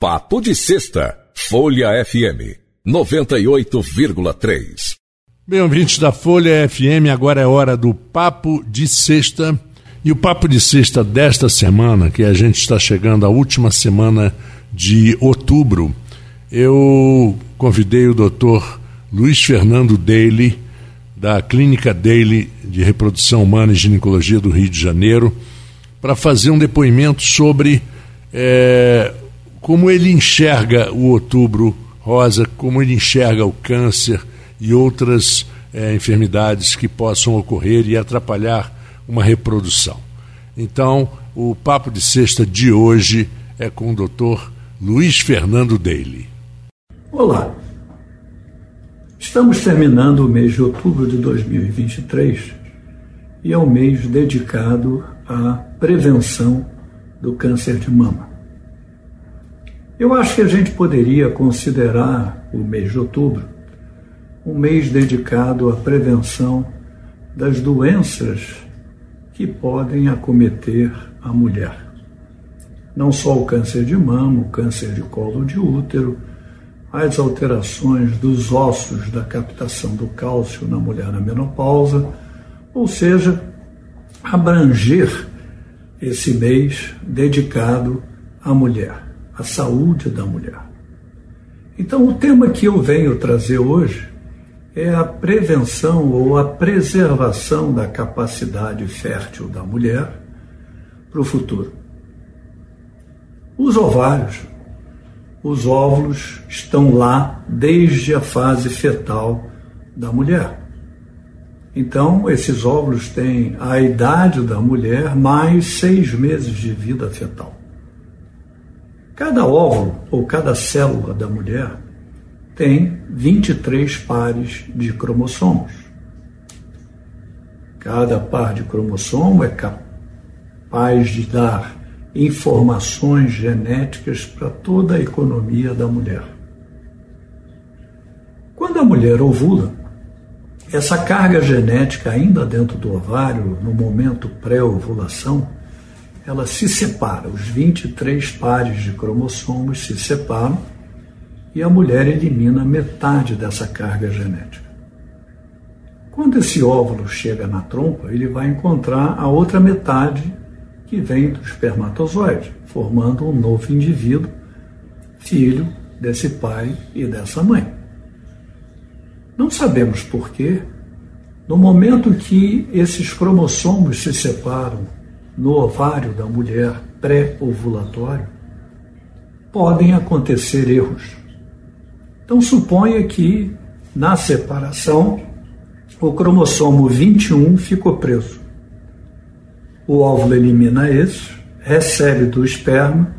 Papo de Sexta, Folha FM 98,3. Bem, ouvintes da Folha FM, agora é hora do Papo de Sexta. E o Papo de Sexta desta semana, que a gente está chegando à última semana de outubro, eu convidei o doutor Luiz Fernando Daly, da Clínica Daly de Reprodução Humana e Ginecologia do Rio de Janeiro, para fazer um depoimento sobre. É, como ele enxerga o outubro rosa, como ele enxerga o câncer e outras é, enfermidades que possam ocorrer e atrapalhar uma reprodução. Então, o papo de sexta de hoje é com o Dr. Luiz Fernando Daly. Olá. Estamos terminando o mês de outubro de 2023 e é um mês dedicado à prevenção do câncer de mama. Eu acho que a gente poderia considerar o mês de outubro um mês dedicado à prevenção das doenças que podem acometer a mulher. Não só o câncer de mama, o câncer de colo de útero, as alterações dos ossos da captação do cálcio na mulher na menopausa, ou seja, abranger esse mês dedicado à mulher a saúde da mulher. Então, o tema que eu venho trazer hoje é a prevenção ou a preservação da capacidade fértil da mulher para o futuro. Os ovários, os óvulos estão lá desde a fase fetal da mulher. Então, esses óvulos têm a idade da mulher mais seis meses de vida fetal. Cada óvulo ou cada célula da mulher tem 23 pares de cromossomos. Cada par de cromossomo é capaz de dar informações genéticas para toda a economia da mulher. Quando a mulher ovula, essa carga genética ainda dentro do ovário, no momento pré-ovulação, ela se separa, os 23 pares de cromossomos se separam e a mulher elimina metade dessa carga genética. Quando esse óvulo chega na trompa, ele vai encontrar a outra metade que vem do espermatozoide, formando um novo indivíduo, filho desse pai e dessa mãe. Não sabemos porquê, no momento que esses cromossomos se separam no ovário da mulher pré-ovulatório, podem acontecer erros. Então, suponha que na separação o cromossomo 21 ficou preso. O óvulo elimina esse, recebe do esperma,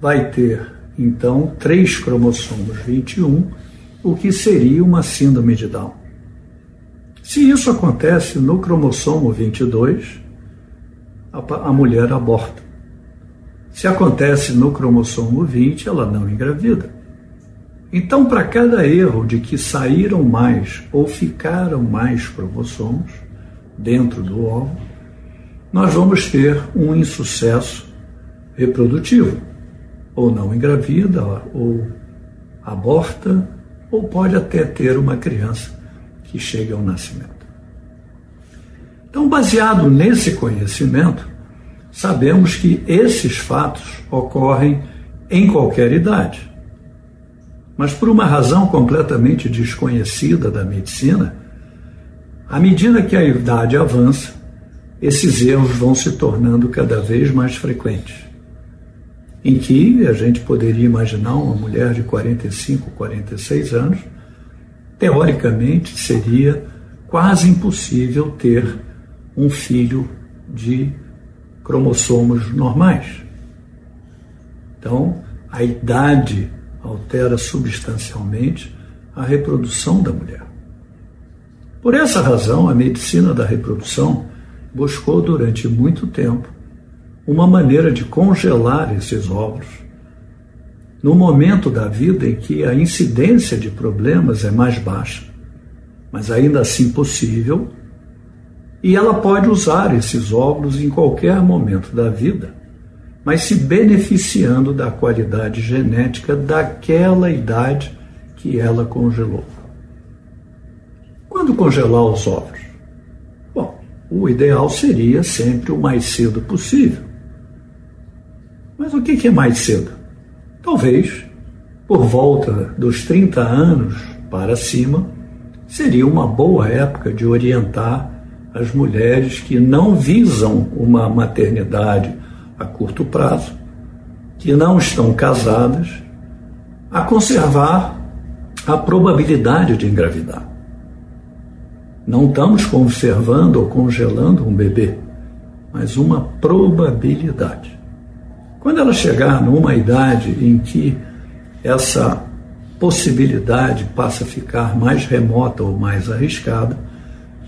vai ter então três cromossomos 21, o que seria uma síndrome de Down. Se isso acontece no cromossomo 22, a, mulher aborta. Se acontece no cromossomo 20, ela não engravida. Então, para cada erro de que saíram mais ou ficaram mais cromossomos dentro do óvulo, nós vamos ter um insucesso reprodutivo. Ou não engravida, ou aborta, ou pode até ter uma criança que chegue ao nascimento. Então, baseado nesse conhecimento, sabemos que esses fatos ocorrem em qualquer idade. Mas por uma razão completamente desconhecida da medicina, à medida que a idade avança, esses erros vão se tornando cada vez mais frequentes. Em que a gente poderia imaginar uma mulher de 45, 46 anos, teoricamente seria quase impossível ter um filho de cromossomos normais. Então, a idade altera substancialmente a reprodução da mulher. Por essa razão, a medicina da reprodução buscou durante muito tempo uma maneira de congelar esses óvulos no momento da vida em que a incidência de problemas é mais baixa, mas ainda assim possível e ela pode usar esses óvulos em qualquer momento da vida mas se beneficiando da qualidade genética daquela idade que ela congelou. Quando congelar os ovos? Bom, o ideal seria sempre o mais cedo possível. Mas o que é mais cedo? Talvez por volta dos 30 anos para cima, seria uma boa época de orientar as mulheres que não visam uma maternidade a curto prazo, que não estão casadas, a conservar a probabilidade de engravidar. Não estamos conservando ou congelando um bebê, mas uma probabilidade. Quando ela chegar numa idade em que essa possibilidade passa a ficar mais remota ou mais arriscada,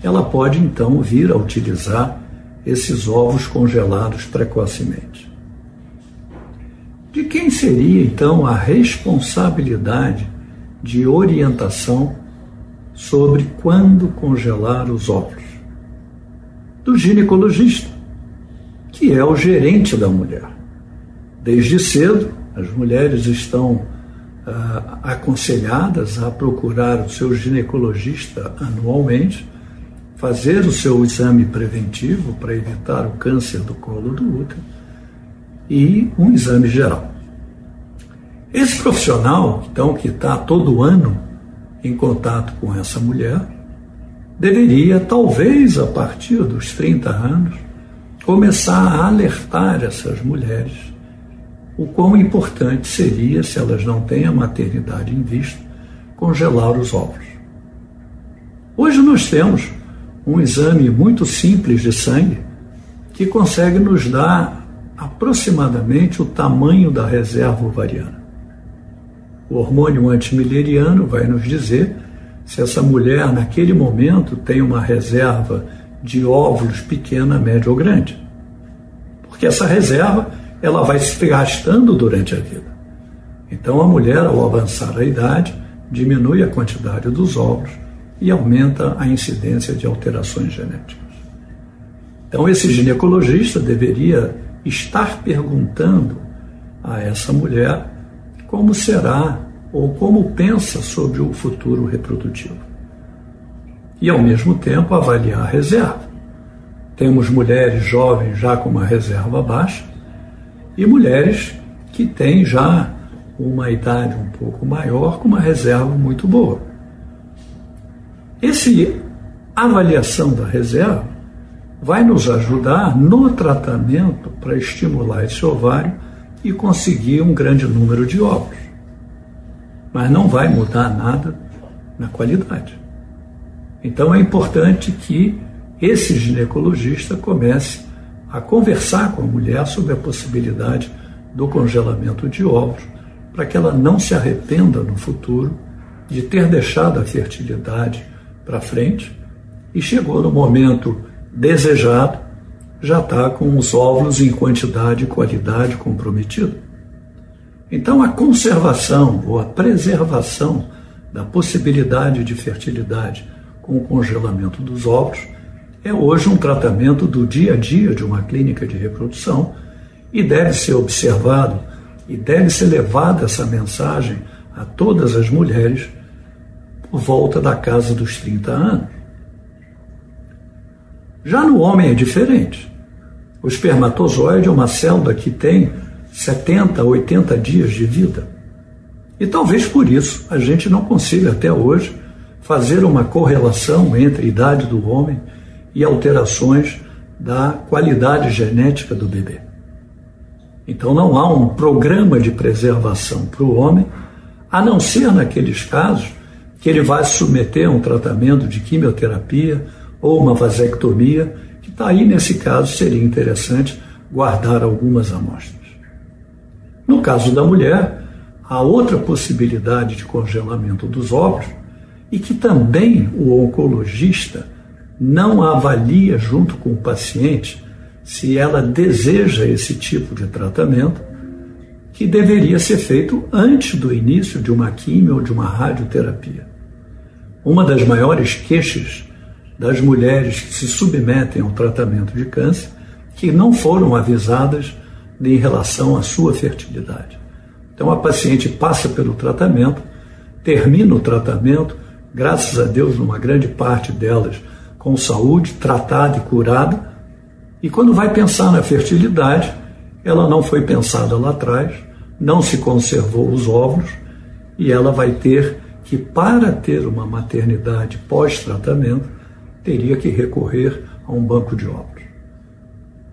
ela pode então vir a utilizar esses ovos congelados precocemente. De quem seria então a responsabilidade de orientação sobre quando congelar os ovos? Do ginecologista, que é o gerente da mulher. Desde cedo, as mulheres estão ah, aconselhadas a procurar o seu ginecologista anualmente, fazer o seu exame preventivo para evitar o câncer do colo do útero e um exame geral. Esse profissional, então, que está todo ano em contato com essa mulher, deveria, talvez a partir dos 30 anos, começar a alertar essas mulheres o quão importante seria, se elas não têm a maternidade em vista, congelar os ovos. Hoje nós temos um exame muito simples de sangue que consegue nos dar aproximadamente o tamanho da reserva ovariana. O hormônio antimileriano vai nos dizer se essa mulher, naquele momento, tem uma reserva de óvulos pequena, média ou grande. Porque essa reserva ela vai se gastando durante a vida. Então a mulher, ao avançar a idade, diminui a quantidade dos óvulos e aumenta a incidência de alterações genéticas. Então esse ginecologista deveria estar perguntando a essa mulher como será ou como pensa sobre o futuro reprodutivo. E ao mesmo tempo avaliar a reserva. Temos mulheres jovens já com uma reserva baixa e mulheres que têm já uma idade um pouco maior com uma reserva muito boa. Esse avaliação da reserva vai nos ajudar no tratamento para estimular esse ovário e conseguir um grande número de óvulos. Mas não vai mudar nada na qualidade. Então é importante que esse ginecologista comece a conversar com a mulher sobre a possibilidade do congelamento de ovos, para que ela não se arrependa no futuro de ter deixado a fertilidade para frente e chegou no momento desejado, já está com os óvulos em quantidade e qualidade comprometido. Então, a conservação ou a preservação da possibilidade de fertilidade com o congelamento dos óvulos é hoje um tratamento do dia a dia de uma clínica de reprodução e deve ser observado e deve ser levada essa mensagem a todas as mulheres volta da casa dos 30 anos. Já no homem é diferente. O espermatozoide é uma célula que tem 70, 80 dias de vida. E talvez por isso a gente não consiga até hoje fazer uma correlação entre a idade do homem e alterações da qualidade genética do bebê. Então não há um programa de preservação para o homem, a não ser naqueles casos que ele vai submeter a um tratamento de quimioterapia ou uma vasectomia, que está aí nesse caso seria interessante guardar algumas amostras. No caso da mulher, há outra possibilidade de congelamento dos óvulos e que também o oncologista não avalia junto com o paciente se ela deseja esse tipo de tratamento, que deveria ser feito antes do início de uma quimio ou de uma radioterapia. Uma das maiores queixas das mulheres que se submetem ao tratamento de câncer que não foram avisadas em relação à sua fertilidade. Então a paciente passa pelo tratamento, termina o tratamento, graças a Deus, numa grande parte delas com saúde, tratada e curada, e quando vai pensar na fertilidade, ela não foi pensada lá atrás, não se conservou os óvulos, e ela vai ter que, para ter uma maternidade pós-tratamento, teria que recorrer a um banco de óvulos.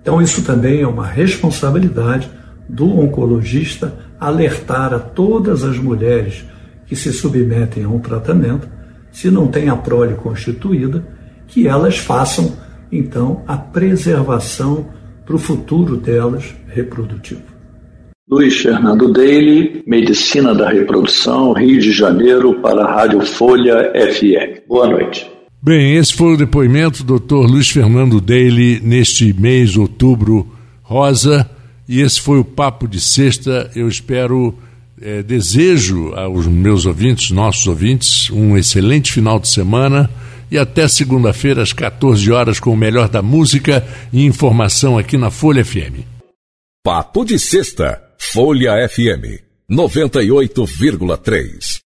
Então, isso também é uma responsabilidade do oncologista alertar a todas as mulheres que se submetem a um tratamento, se não tem a prole constituída, que elas façam então a preservação para o futuro delas reprodutivo. Luiz Fernando Daly, Medicina da Reprodução, Rio de Janeiro, para a Rádio Folha FM. Boa noite. Bem, esse foi o depoimento do Dr. Luiz Fernando Daly neste mês, outubro rosa, e esse foi o Papo de Sexta. Eu espero, é, desejo aos meus ouvintes, nossos ouvintes, um excelente final de semana e até segunda-feira às 14 horas com o melhor da música e informação aqui na Folha FM. Papo de Sexta, Folha FM 98,3.